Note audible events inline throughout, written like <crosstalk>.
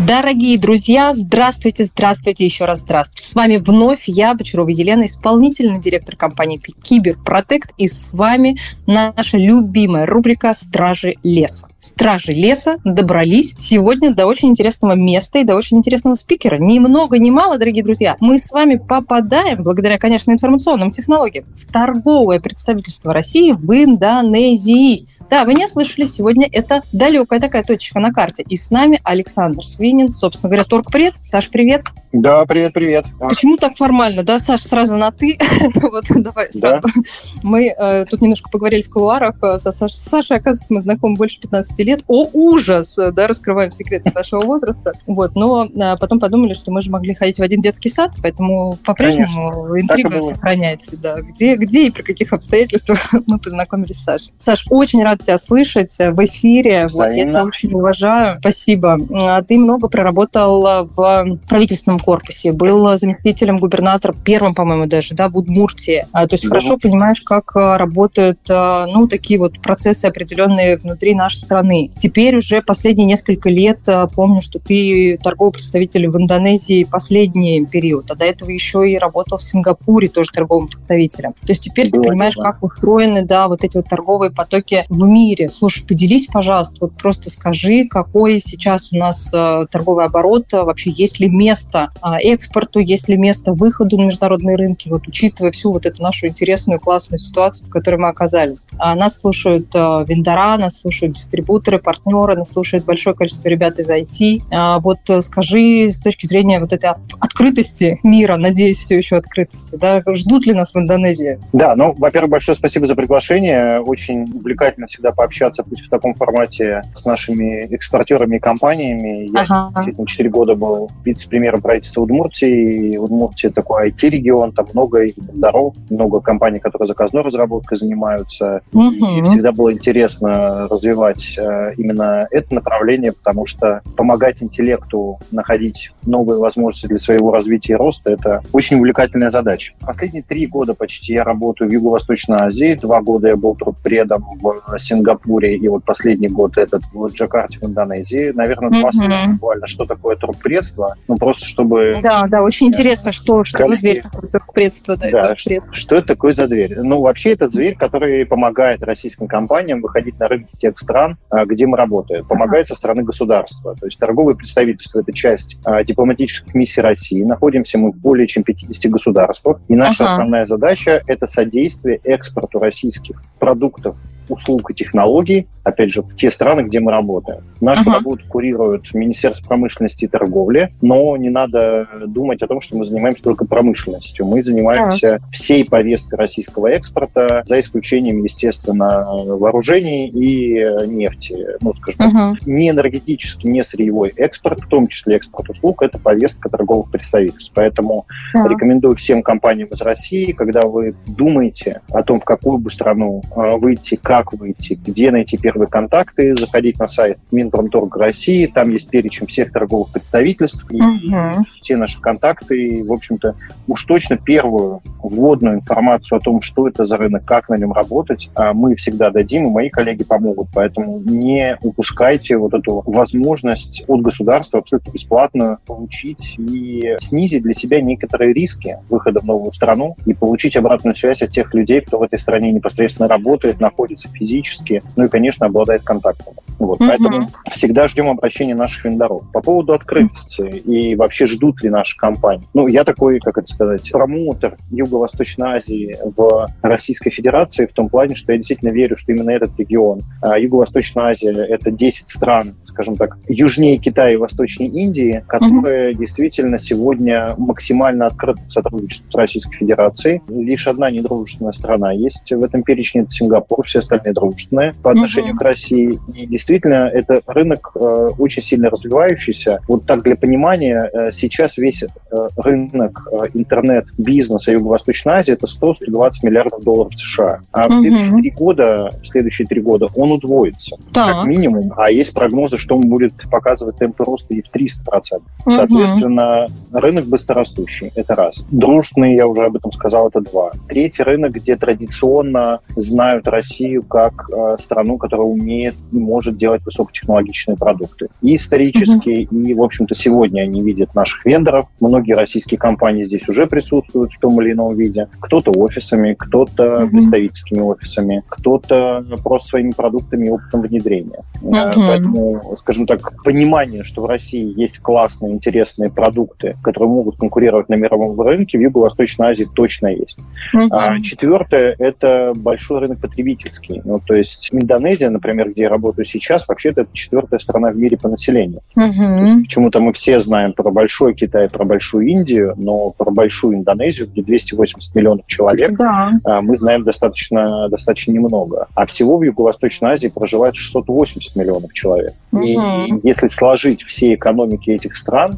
Дорогие друзья, здравствуйте, здравствуйте, еще раз здравствуйте. С вами вновь я, Бочарова Елена, исполнительный директор компании Киберпротект, и с вами наша любимая рубрика «Стражи леса». Стражи леса добрались сегодня до очень интересного места и до очень интересного спикера. Ни много, ни мало, дорогие друзья. Мы с вами попадаем, благодаря, конечно, информационным технологиям, в торговое представительство России в Индонезии. Да, вы не слышали, сегодня это далекая такая точка на карте. И с нами Александр Свинин, собственно говоря, торг-привет. Саш, привет. Да, привет-привет. Почему так формально, да, Саш, сразу на «ты»? <laughs> вот, давай сразу. Да. Мы э, тут немножко поговорили в кулуарах э, со Сашей. Сашей, оказывается, мы знакомы больше 15 лет. О, ужас! Да, раскрываем секреты нашего возраста. Вот, но э, потом подумали, что мы же могли ходить в один детский сад, поэтому по-прежнему интрига сохраняется. Да. Где, где и при каких обстоятельствах <laughs> мы познакомились с Сашей. Саш, очень рад тебя слышать в эфире. Вот, я тебя очень уважаю. Спасибо. А ты много проработал в правительственном корпусе, был заместителем губернатора, первым, по-моему, даже, да, в Удмуртии. А, то есть да. хорошо понимаешь, как работают, ну, такие вот процессы определенные внутри нашей страны. Теперь уже последние несколько лет помню, что ты торговый представитель в Индонезии последний период, а до этого еще и работал в Сингапуре тоже торговым представителем. То есть теперь Было ты понимаешь, дело. как устроены, да, вот эти вот торговые потоки в мире. Слушай, поделись, пожалуйста, вот просто скажи, какой сейчас у нас э, торговый оборот, э, вообще есть ли место э, экспорту, есть ли место выходу на международные рынки, вот учитывая всю вот эту нашу интересную, классную ситуацию, в которой мы оказались. А нас слушают э, вендора, нас слушают дистрибуторы, партнеры, нас слушает большое количество ребят из IT. А вот скажи с точки зрения вот этой открытости мира, надеюсь, все еще открытости, да, ждут ли нас в Индонезии? Да, ну, во-первых, большое спасибо за приглашение. Очень увлекательно всегда пообщаться, пусть в таком формате, с нашими экспортерами и компаниями. Я ага. действительно 4 года был вице-премьером правительства Удмуртии. Удмуртия такой IT-регион, там много дорог, много компаний, которые заказной разработкой занимаются. Угу. И всегда было интересно развивать э, именно это направление, потому что помогать интеллекту находить новые возможности для своего развития и роста – это очень увлекательная задача. Последние три года почти я работаю в Юго-Восточной Азии. Два года я был предом в Сингапуре, и вот последний год этот в Джакарте, в Индонезии. Наверное, два mm-hmm. буквально, что такое турпредство. Ну, просто чтобы... Да, да, очень интересно, что, что за зверь такое турпредство. Да, да что это такое за зверь? Ну, вообще, это зверь, который помогает российским компаниям выходить на рынки тех стран, а, где мы работаем. Помогает со стороны государства. То есть торговые представительства – это часть а, дипломатических миссий России. Находимся мы в более чем 50 государствах. И наша ага. основная задача – это содействие экспорту российских продуктов услуг и технологий опять же, в те страны, где мы работаем. Нашу uh-huh. работу курирует Министерство промышленности и торговли, но не надо думать о том, что мы занимаемся только промышленностью. Мы занимаемся uh-huh. всей повесткой российского экспорта, за исключением, естественно, вооружений и нефти. Ну, скажем uh-huh. так, не энергетический, не сырьевой экспорт, в том числе экспорт услуг, это повестка торговых представительств. Поэтому uh-huh. рекомендую всем компаниям из России, когда вы думаете о том, в какую бы страну а, выйти, как выйти, где найти первые контакты, заходить на сайт Минпромторг России, там есть перечень всех торговых представительств, и угу. все наши контакты, и, в общем-то, уж точно первую вводную информацию о том, что это за рынок, как на нем работать, а, мы всегда дадим, и мои коллеги помогут, поэтому не упускайте вот эту возможность от государства абсолютно бесплатно получить и снизить для себя некоторые риски выхода в новую страну и получить обратную связь от тех людей, кто в этой стране непосредственно работает, находится физически, ну и, конечно, обладает контактами. Вот, mm-hmm. Поэтому всегда ждем обращения наших вендоров. По поводу открытости и вообще ждут ли наши компании. Ну, я такой, как это сказать, промоутер Юго-Восточной Азии в Российской Федерации в том плане, что я действительно верю, что именно этот регион, а Юго-Восточная Азия, это 10 стран, скажем так, южнее Китая и восточнее Индии, которые mm-hmm. действительно сегодня максимально открыты к сотрудничеству с Российской Федерацией. Лишь одна недружественная страна есть в этом перечне, это Сингапур, все остальные дружественные по отношению к России. И действительно, это рынок э, очень сильно развивающийся. Вот так для понимания, э, сейчас весь э, рынок э, интернет-бизнеса юго Юго-Восточной Азии это 100-120 миллиардов долларов США. А в следующие три года, в следующие три года он удвоится, так. как минимум. А есть прогнозы, что он будет показывать темпы роста и в 300%. Соответственно, рынок быстрорастущий, это раз. Дружный, я уже об этом сказал, это два. Третий рынок, где традиционно знают Россию как э, страну, которая умеет и может делать высокотехнологичные продукты. И исторически, mm-hmm. и, в общем-то, сегодня они видят наших вендоров. Многие российские компании здесь уже присутствуют в том или ином виде. Кто-то офисами, кто-то mm-hmm. представительскими офисами, кто-то просто своими продуктами и опытом внедрения. Mm-hmm. Поэтому, скажем так, понимание, что в России есть классные, интересные продукты, которые могут конкурировать на мировом рынке, в Юго-Восточной Азии точно есть. Mm-hmm. А, четвертое – это большой рынок потребительский. Ну, то есть Индонезия, например, где я работаю сейчас, вообще-то это четвертая страна в мире по населению. Mm-hmm. Почему-то мы все знаем про большой Китай, про большую Индию, но про большую Индонезию, где 280 миллионов человек, да. А, мы знаем достаточно, достаточно немного. А всего в Юго-Восточной Азии проживает 680 миллионов человек. Mm-hmm. И если сложить все экономики этих стран,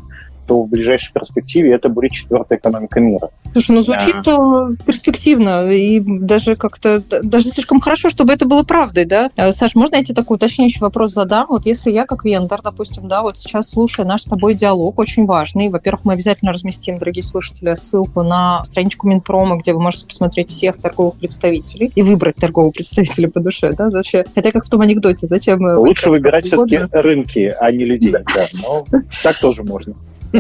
то в ближайшей перспективе это будет четвертая экономика мира. Слушай, ну звучит да. перспективно и даже как-то даже слишком хорошо, чтобы это было правдой, да? Э, Саш, можно я тебе такой уточняющий вопрос задам? Вот если я как вендор, допустим, да, вот сейчас слушаю наш с тобой диалог, очень важный. Во-первых, мы обязательно разместим, дорогие слушатели, ссылку на страничку Минпрома, где вы можете посмотреть всех торговых представителей и выбрать торгового представителя по душе, да? Зачем? Хотя как в том анекдоте, зачем... Лучше выбирать все-таки рынки, а не людей, да. Но так тоже можно.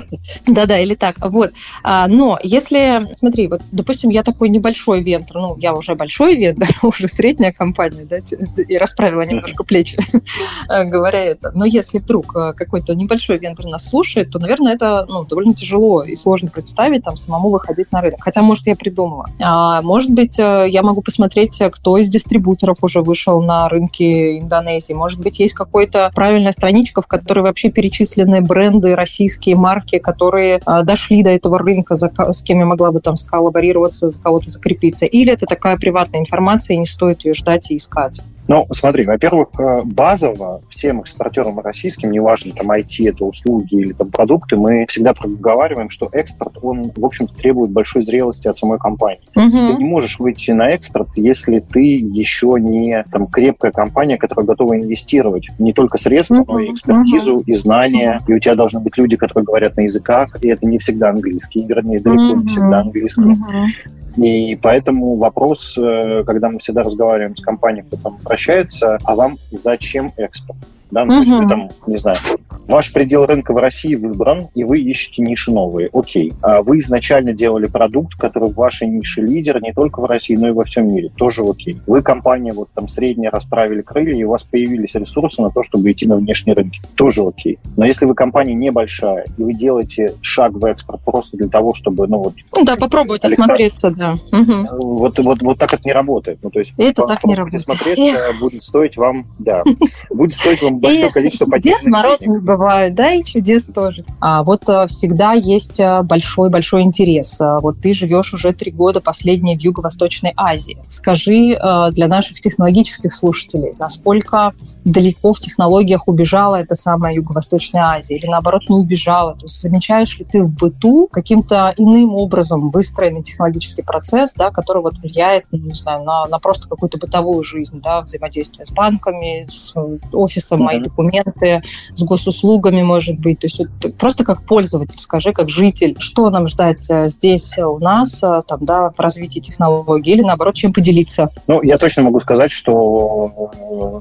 <laughs> Да-да, или так. Вот. А, но если, смотри, вот, допустим, я такой небольшой вентор, ну, я уже большой вентор, <laughs> уже средняя компания, да, и расправила немножко плечи, <laughs> говоря это. Но если вдруг а, какой-то небольшой вентор нас слушает, то, наверное, это ну, довольно тяжело и сложно представить там самому выходить на рынок. Хотя, может, я придумала. А, может быть, э, я могу посмотреть, кто из дистрибуторов уже вышел на рынке Индонезии. Может быть, есть какая-то правильная страничка, в которой вообще перечислены бренды, российские марки, марки, которые а, дошли до этого рынка, с кем я могла бы там сколлаборироваться, за кого-то закрепиться. Или это такая приватная информация, и не стоит ее ждать и искать? Ну, смотри, во-первых, э, базово всем экспортерам российским, неважно, там IT, это услуги или там продукты, мы всегда проговариваем, что экспорт, он, в общем-то, требует большой зрелости от самой компании. Угу. Ты не можешь выйти на экспорт, если ты еще не там крепкая компания, которая готова инвестировать не только средства, угу. но и экспертизу, угу. и знания, и у тебя должны быть люди, которые говорят на языках, и это не всегда английский, вернее, далеко угу. не всегда английский. Угу. И поэтому вопрос, э, когда мы всегда разговариваем с компанией, кто там обращается, а вам зачем экспорт? Да, ну, угу. то есть вы там, не знаю, ваш предел рынка в России выбран, и вы ищете ниши новые. Окей. А вы изначально делали продукт, который в вашей нише лидер не только в России, но и во всем мире. Тоже окей. Вы компания вот там средняя расправили крылья, и у вас появились ресурсы на то, чтобы идти на внешние рынки. Тоже окей. Но если вы компания небольшая, и вы делаете шаг в экспорт просто для того, чтобы, ну вот... Ну да, попробовать Александр... осмотреться, да. Угу. Вот, вот, вот так это не работает. Ну, то есть это так не работает. Смотреться будет стоить вам, да, <laughs> будет стоить вам большое количество потерь. Дед Мороз не бывает, да, и чудес тоже. А вот а, всегда есть большой-большой э, интерес. А, вот ты живешь уже три года последние в Юго-Восточной Азии. Скажи для наших технологических слушателей, насколько далеко в технологиях убежала эта самая Юго-Восточная Азия или наоборот не убежала? То есть замечаешь ли ты в быту каким-то иным образом выстроенный технологический процесс, да, который вот влияет, ну, не знаю, на, на просто какую-то бытовую жизнь, да, взаимодействие с банками, с офисом, мои документы, с госуслугами, может быть. То есть вот, просто как пользователь, скажи, как житель, что нам ждать э, здесь у нас, э, там, да, в развитии технологий или, наоборот, чем поделиться? Ну, я точно могу сказать, что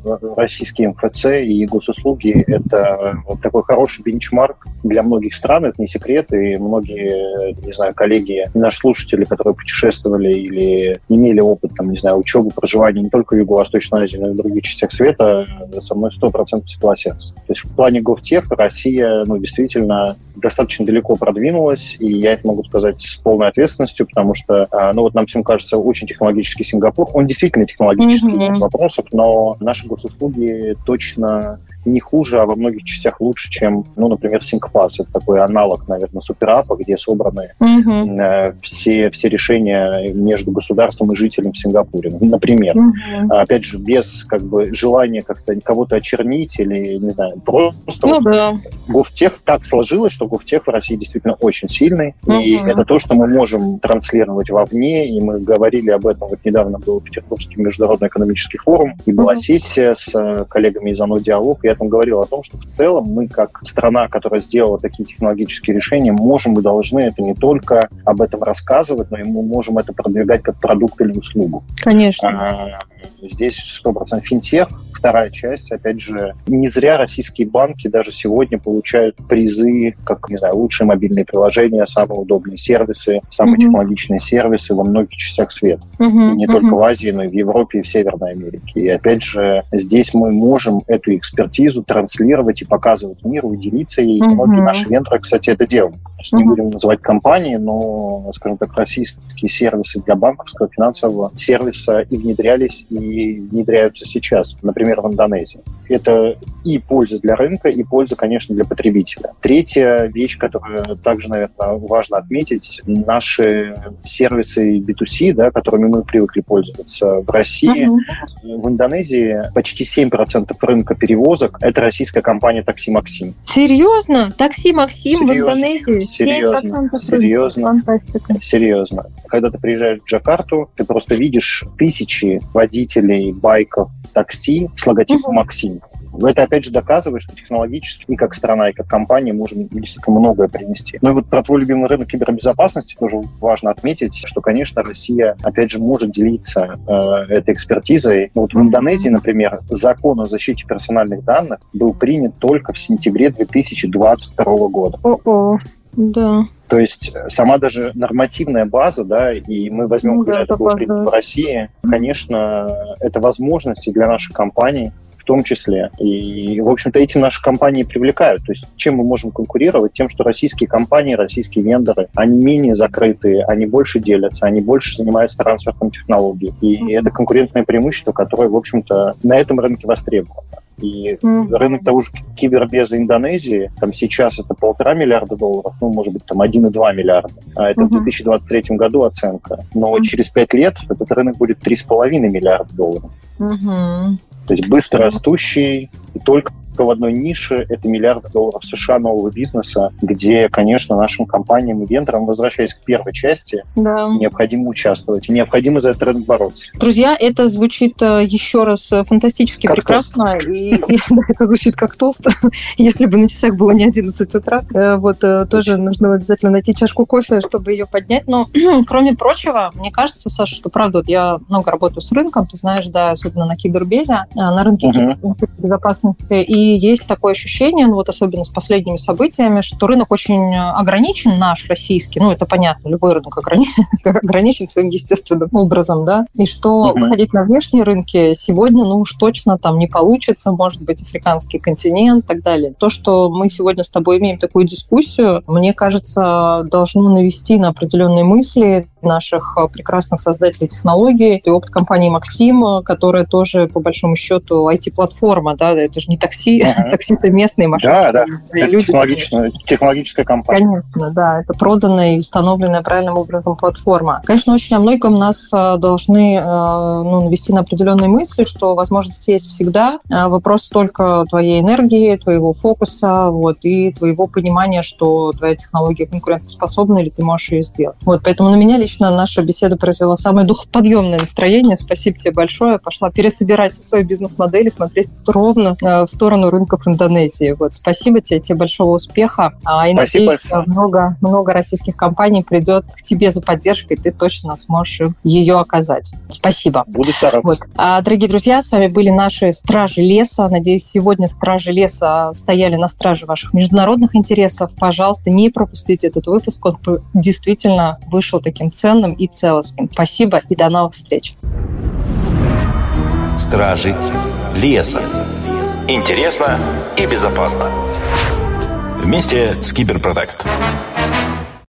э, российские МФЦ и госуслуги — это вот такой хороший бенчмарк для многих стран, это не секрет, и многие, не знаю, коллеги, наши слушатели, которые путешествовали или имели опыт, там, не знаю, учебы, проживания не только в Юго-Восточной Азии, но и в других частях света, со мной 100% согласятся. То есть в плане GovTech Россия, ну, действительно достаточно далеко продвинулась, и я это могу сказать с полной ответственностью, потому что, а, ну, вот нам всем кажется очень технологический Сингапур. Он действительно технологический, mm-hmm. вопросов, но наши госуслуги точно не хуже, а во многих частях лучше, чем, ну, например, Синкпас. Это такой аналог, наверное, суперапа, где собраны угу. э, все, все решения между государством и жителем в Сингапуре. Например. Угу. Опять же, без как бы желания как-то кого-то очернить или, не знаю, просто ну, вот да. Гофтех так сложилось, что Гофтех в России действительно очень сильный. Угу. И это то, что мы можем транслировать вовне. И мы говорили об этом. Вот недавно был Петербургский международный экономический форум, и была угу. сессия с э, коллегами из ОНО «Диалог», и я там говорил о том, что в целом мы, как страна, которая сделала такие технологические решения, можем и должны это не только об этом рассказывать, но и мы можем это продвигать как продукт или услугу. Конечно. А, здесь 100% финтех, вторая часть. Опять же, не зря российские банки даже сегодня получают призы, как, не знаю, лучшие мобильные приложения, самые удобные сервисы, самые mm-hmm. технологичные сервисы во многих частях света. Mm-hmm. Не mm-hmm. только в Азии, но и в Европе и в Северной Америке. И опять же, здесь мы можем эту экспертизу транслировать и показывать миру, и делиться ей. Mm-hmm. Многие наши вендоры, кстати, это делают. Mm-hmm. не будем называть компании, но, скажем так, российские сервисы для банковского финансового сервиса и внедрялись, и внедряются сейчас. Например, в Индонезии. Это и польза для рынка, и польза, конечно, для потребителя. Третья вещь, которую также, наверное, важно отметить, наши сервисы B2C, да, которыми мы привыкли пользоваться в России, uh-huh. в Индонезии почти 7% рынка перевозок – это российская компания «Такси Максим». Серьезно? «Такси Максим» серьезно, в Индонезии? Серьезно, 7% серьезно, Фантастика. серьезно. Когда ты приезжаешь в Джакарту, ты просто видишь тысячи водителей байков, такси с логотипом uh-huh. Максим. Это, опять же, доказывает, что технологически и как страна, и как компания можем действительно многое принести. Ну и вот про твой любимый рынок кибербезопасности тоже важно отметить, что, конечно, Россия, опять же, может делиться э, этой экспертизой. Вот в Индонезии, например, закон о защите персональных данных был принят только в сентябре 2022 года. О-о. Да. То есть сама даже нормативная база, да, и мы возьмем, ну, да, это было в России, конечно, это возможности для наших компаний, в том числе. И, в общем-то, этим наши компании привлекают. То есть чем мы можем конкурировать? Тем, что российские компании, российские вендоры, они менее закрытые, они больше делятся, они больше занимаются трансфером технологий. И mm-hmm. это конкурентное преимущество, которое, в общем-то, на этом рынке востребовано. И mm-hmm. рынок того же кибербеза Индонезии, там сейчас это полтора миллиарда долларов, ну, может быть, там 1,2 миллиарда. А это mm-hmm. в 2023 году оценка. Но mm-hmm. через пять лет этот рынок будет 3,5 миллиарда долларов. Mm-hmm. То есть быстро растущий, и только в одной нише это миллиард долларов США нового бизнеса, где, конечно, нашим компаниям и вендорам, возвращаясь к первой части, да. необходимо участвовать. И необходимо за этот рынок бороться. Друзья, это звучит э, еще раз э, фантастически как прекрасно. И, <laughs> и да, это звучит как тост. <laughs> Если бы на часах было не 11 утра, э, вот тоже нужно обязательно найти чашку кофе, чтобы ее поднять. Но, <clears throat> кроме прочего, мне кажется, Саша, что правда, вот я много работаю с рынком, ты знаешь, да, особенно на кибербезе, на рынке uh-huh. безопасности. И есть такое ощущение, ну вот особенно с последними событиями, что рынок очень ограничен, наш российский, ну это понятно, любой рынок <laughs> ограничен своим естественным образом, да, и что uh-huh. выходить на внешние рынки сегодня, ну уж точно там не получится, может быть, африканский континент и так далее. То, что мы сегодня с тобой имеем такую дискуссию, мне кажется, должно навести на определенные мысли наших прекрасных создателей технологий. И опыт компании Максим, которая тоже, по большому счету, IT-платформа, да, это же не такси, такси, <laughs> такси-то местные машины. Да, да, это люди, технологичная, технологическая компания. Конечно, да, это проданная и установленная правильным образом платформа. Конечно, очень о многом нас э, должны э, ну, навести на определенные мысли, что возможности есть всегда. Э, вопрос только твоей энергии, твоего фокуса, вот, и твоего понимания, что твоя технология конкурентоспособна или ты можешь ее сделать. Вот, поэтому на меня лично наша беседа произвела самое духоподъемное настроение. Спасибо тебе большое. Пошла пересобирать свою бизнес-модель и смотреть ровно в сторону сторону рынков Индонезии. Вот, спасибо тебе, тебе большого успеха. А, и спасибо надеюсь, большое. много, много российских компаний придет к тебе за поддержкой, ты точно сможешь ее оказать. Спасибо. Буду стараться. Вот. А, дорогие друзья, с вами были наши стражи леса. Надеюсь, сегодня стражи леса стояли на страже ваших международных интересов. Пожалуйста, не пропустите этот выпуск. Он действительно вышел таким ценным и целостным. Спасибо и до новых встреч. Стражи леса. Интересно и безопасно. Вместе с Киберпротект.